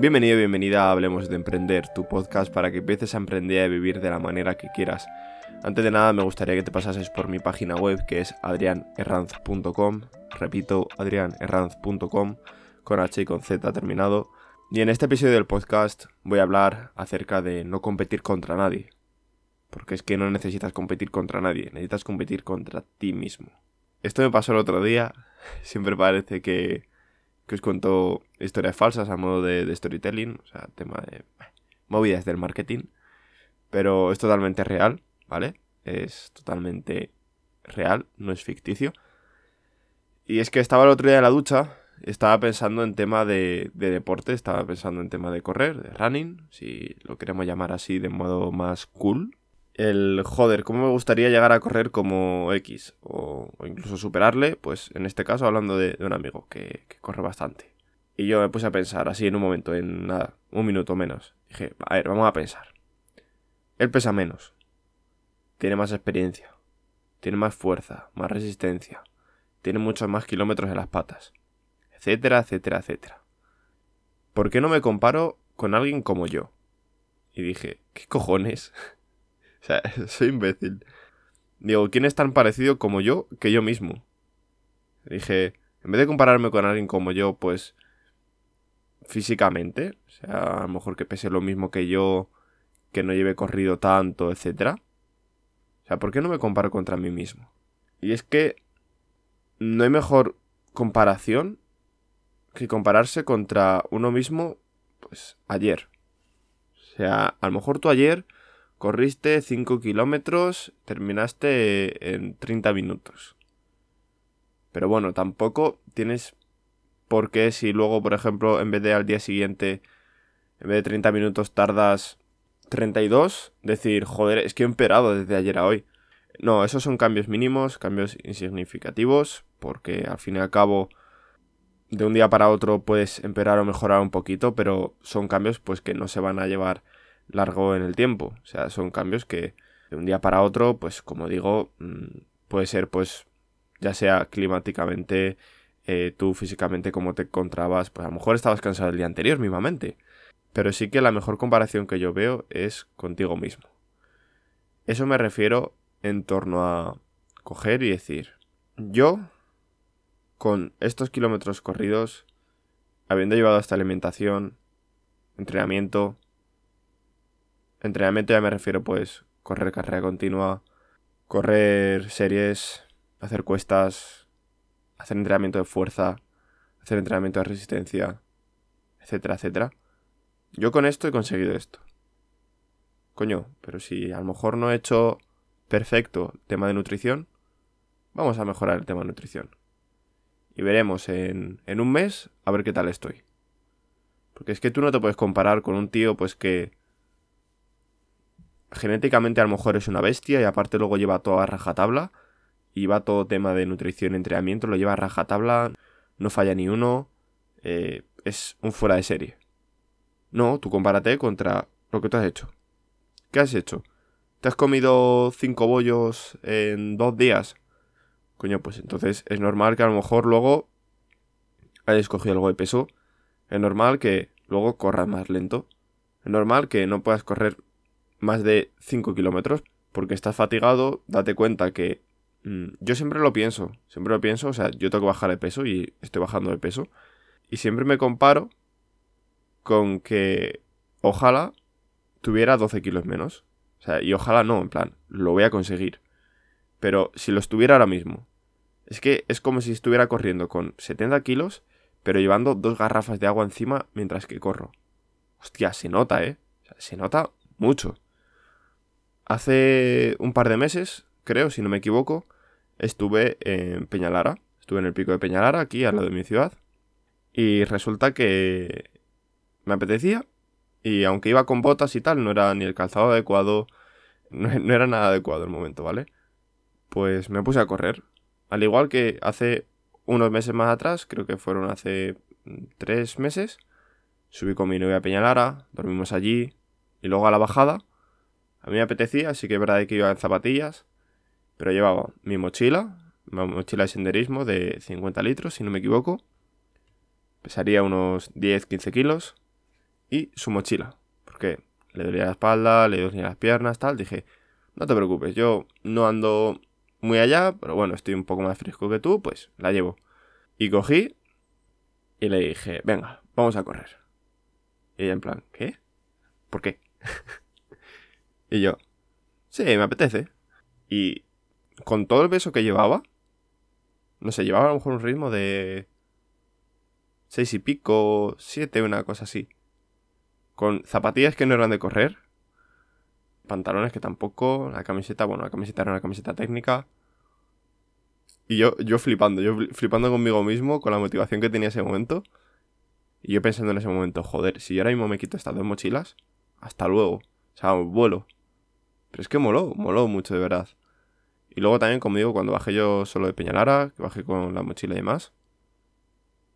Bienvenido bienvenida a Hablemos de Emprender, tu podcast para que empieces a emprender y a vivir de la manera que quieras. Antes de nada me gustaría que te pasases por mi página web que es adrianerranz.com, repito, adrianerranz.com, con H y con Z terminado. Y en este episodio del podcast voy a hablar acerca de no competir contra nadie. Porque es que no necesitas competir contra nadie, necesitas competir contra ti mismo. Esto me pasó el otro día, siempre parece que, que os cuento historias falsas a modo de, storytelling, o sea, tema de movidas del marketing, pero es totalmente real, ¿vale? Es totalmente real, no es ficticio. Y es que estaba el otro día en la ducha, estaba pensando en tema de, de deporte, estaba pensando en tema de correr, de running, si lo queremos llamar así de modo más cool, el joder, ¿cómo me gustaría llegar a correr como X? O, incluso superarle, pues en este caso hablando de, un amigo que, corre bastante. Y yo me puse a pensar así en un momento, en nada, un minuto menos. Dije, a ver, vamos a pensar. Él pesa menos. Tiene más experiencia. Tiene más fuerza, más resistencia. Tiene muchos más kilómetros en las patas. Etcétera, etcétera, etcétera. ¿Por qué no me comparo con alguien como yo? Y dije, ¿qué cojones? O sea, soy imbécil. Digo, ¿quién es tan parecido como yo que yo mismo? Dije, en vez de compararme con alguien como yo, pues físicamente, o sea, a lo mejor que pese lo mismo que yo, que no lleve corrido tanto, etcétera. O sea, ¿por qué no me comparo contra mí mismo? Y es que no hay mejor comparación que compararse contra uno mismo, pues ayer. O sea, a lo mejor tú ayer Corriste 5 kilómetros, terminaste en 30 minutos. Pero bueno, tampoco tienes por qué si luego, por ejemplo, en vez de al día siguiente, en vez de 30 minutos tardas 32, decir, joder, es que he empeorado desde ayer a hoy. No, esos son cambios mínimos, cambios insignificativos, porque al fin y al cabo, de un día para otro puedes empeorar o mejorar un poquito, pero son cambios pues que no se van a llevar largo en el tiempo. O sea, son cambios que de un día para otro, pues como digo, mm, puede ser pues ya sea climáticamente, eh, tú físicamente como te encontrabas, pues a lo mejor estabas cansado el día anterior mismamente. Pero sí que la mejor comparación que yo veo es contigo mismo. Eso me refiero en torno a coger y decir, yo, con estos kilómetros corridos, habiendo llevado esta alimentación, entrenamiento, Entrenamiento ya me refiero pues correr carrera continua, correr series, hacer cuestas, hacer entrenamiento de fuerza, hacer entrenamiento de resistencia, etcétera, etcétera. Yo con esto he conseguido esto. Coño, pero si a lo mejor no he hecho perfecto el tema de nutrición, vamos a mejorar el tema de nutrición. Y veremos en, en un mes a ver qué tal estoy. Porque es que tú no te puedes comparar con un tío pues que genéticamente a lo mejor es una bestia y aparte luego lleva todo a rajatabla y va todo tema de nutrición y entrenamiento, lo lleva a rajatabla, no falla ni uno, eh, es un fuera de serie. No, tú compárate contra lo que tú has hecho. ¿Qué has hecho? ¿Te has comido cinco bollos en dos días? Coño, pues entonces es normal que a lo mejor luego hayas cogido algo de peso. Es normal que luego corras más lento. Es normal que no puedas correr más de 5 kilómetros porque estás fatigado, date cuenta que mm, yo siempre lo pienso, siempre lo pienso, o sea, yo tengo que bajar de peso y estoy bajando de peso y siempre me comparo con que ojalá tuviera 12 kilos menos. O sea, y ojalá no, en plan, lo voy a conseguir. Pero si lo estuviera ahora mismo, es que es como si estuviera corriendo con 70 kilos, pero llevando dos garrafas de agua encima mientras que corro. Hostia, se nota, ¿eh? Se nota mucho. Hace un par de meses, creo, si no me equivoco, estuve en Peñalara. Estuve en el pico de Peñalara, aquí al lado de mi ciudad. Y resulta que me apetecía. Y aunque iba con botas y tal, no era ni el calzado adecuado. No, era nada adecuado el momento, ¿vale? Pues me puse a correr. Al igual que hace unos meses más atrás, creo que fueron hace tres meses, subí con mi novia a Peñalara, dormimos allí. Y luego a la bajada a mí me apetecía, así que es verdad que iba en zapatillas, pero llevaba mi mochila, mi mochila de senderismo de 50 litros, si no me equivoco. Pesaría unos 10-15 kilos. y su mochila. Porque le dolía la espalda, le dolía las piernas, tal. Dije, no te preocupes, yo no ando muy allá, pero bueno, estoy un poco más fresco que tú, pues la llevo. Y cogí y le dije, venga, vamos a correr. Y ella en plan, ¿qué? ¿Por qué? Y yo, sí, me apetece. Y con todo el peso que llevaba, no sé, llevaba a lo mejor un ritmo de seis y pico, siete, una cosa así. Con zapatillas que no eran de correr, pantalones que tampoco, la camiseta, bueno, la camiseta era una camiseta técnica. Y yo, yo flipando, yo flipando conmigo mismo, con la motivación que tenía ese momento. Y yo pensando en ese momento, joder, si yo ahora mismo me quito estas dos mochilas, hasta luego. O sea, vuelo. Pero es que moló, moló mucho de verdad. Y luego también, como digo, cuando bajé yo solo de Peñalara, que bajé con la mochila y demás,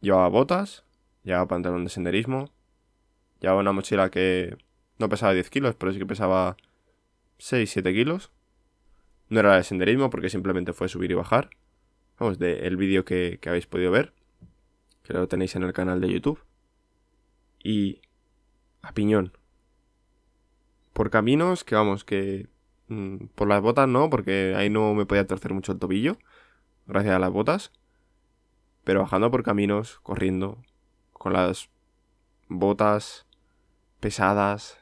llevaba botas, llevaba pantalón de senderismo, llevaba una mochila que no pesaba 10 kilos, pero sí que pesaba 6-7 kilos. No era de senderismo porque simplemente fue subir y bajar. Vamos, del vídeo que, que habéis podido ver, que lo tenéis en el canal de YouTube. Y a piñón. Por caminos que vamos, que Mm, por las botas no, porque ahí no me podía torcer mucho el tobillo, gracias a las botas. Pero bajando por caminos, corriendo, con las botas pesadas.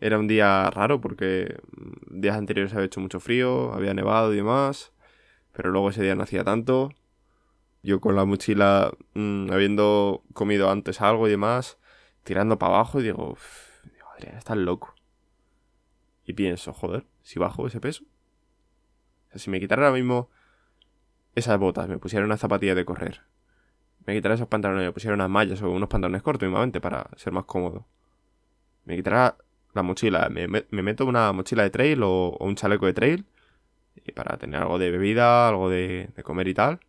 Era un día raro porque mm, días anteriores había hecho mucho frío, había nevado y demás. Pero luego ese día no hacía tanto. Yo con la mochila, mm, habiendo comido antes algo y demás, tirando para abajo y digo, digo Adrián, estás loco. Y pienso, joder, si bajo ese peso. O sea, si me quitara ahora mismo esas botas, me pusiera una zapatilla de correr, me quitara esos pantalones, me pusiera unas mallas o unos pantalones cortos, mismamente, para ser más cómodo. Me quitara la mochila, me, meto una mochila de trail o, un chaleco de trail, y para tener algo de bebida, algo de, comer y tal.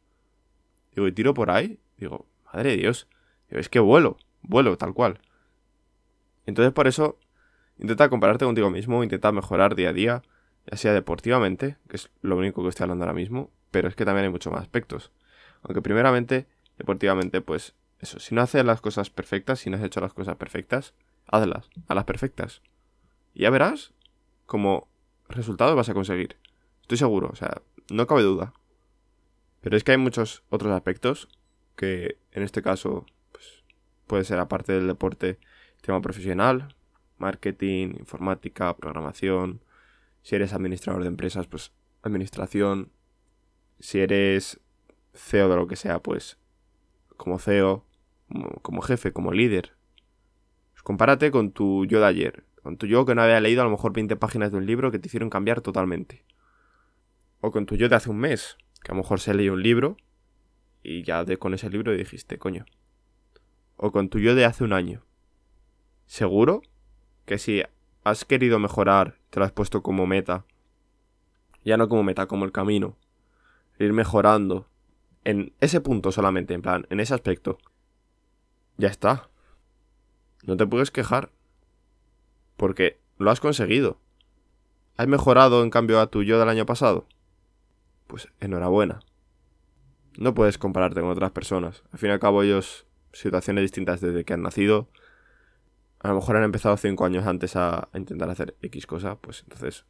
Digo, y tiro por ahí, digo, madre de Dios, es que vuelo, vuelo tal cual. Entonces por eso Intenta compararte contigo mismo, intenta mejorar día a día, ya sea deportivamente, que es lo único que estoy hablando ahora mismo, pero es que también hay muchos más aspectos. Aunque primeramente, deportivamente, pues eso, si no haces las cosas perfectas, si no has hecho las cosas perfectas, hazlas, a las perfectas. Y ya verás como resultado vas a conseguir. Estoy seguro, o sea, no cabe duda. Pero es que hay muchos otros aspectos que en este caso pues, puede ser aparte del deporte tema profesional, marketing, informática, programación. Si eres administrador de empresas, pues administración. Si eres CEO de lo que sea, pues como CEO, como, jefe, como líder. Pues compárate con tu yo de ayer, con tu yo que no había leído a lo mejor 20 páginas de un libro que te hicieron cambiar totalmente. O con tu yo de hace un mes, que a lo mejor se leído un libro y ya de con ese libro dijiste, coño. O con tu yo de hace un año. Seguro que si has querido mejorar, te lo has puesto como meta, ya no como meta, como el camino, ir mejorando en ese punto solamente, en plan, en ese aspecto, ya está. No te puedes quejar, porque lo has conseguido. ¿Has mejorado en cambio a tu yo del año pasado? Pues enhorabuena. No puedes compararte con otras personas. Al fin y al cabo ellos situaciones distintas desde que han nacido, a lo mejor han empezado cinco años antes a, intentar hacer X cosa, pues entonces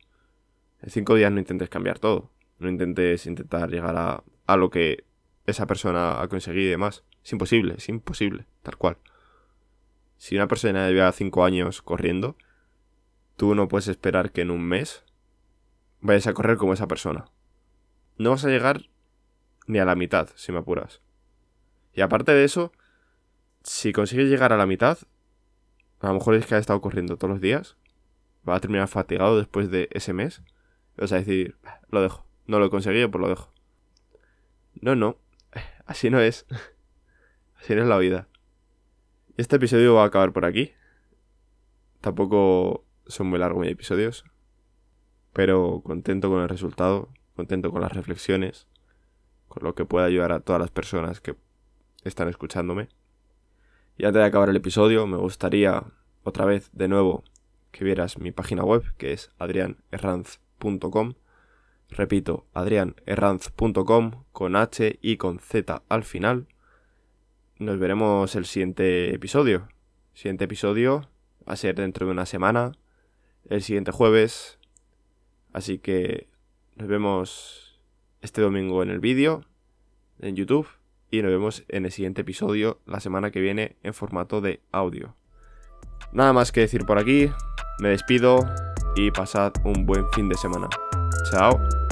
en cinco días no intentes cambiar todo. No intentes intentar llegar a, a lo que esa persona ha conseguido y demás. Es imposible, es imposible, tal cual. Si una persona lleva cinco años corriendo, tú no puedes esperar que en un mes vayas a correr como esa persona. No vas a llegar ni a la mitad, si me apuras. Y aparte de eso, si consigues llegar a la mitad, a lo mejor es que ha estado corriendo todos los días. Va a terminar fatigado después de ese mes. Vas a decir, lo dejo. No lo he conseguido, pues lo dejo. No, no. Así no es. Así no es la vida. Este episodio va a acabar por aquí. Tampoco son muy largos mis episodios. Pero contento con el resultado. Contento con las reflexiones. Con lo que pueda ayudar a todas las personas que están escuchándome. Y antes de acabar el episodio, me gustaría otra vez de nuevo que vieras mi página web, que es adrianerranz.com. Repito, adrianerranz.com con H y con Z al final. Nos veremos el siguiente episodio. Siguiente episodio va a ser dentro de una semana, el siguiente jueves. Así que nos vemos este domingo en el vídeo, en YouTube, y nos vemos en el siguiente episodio la semana que viene en formato de audio. Nada más que decir por aquí, me despido y pasad un buen fin de semana. Chao.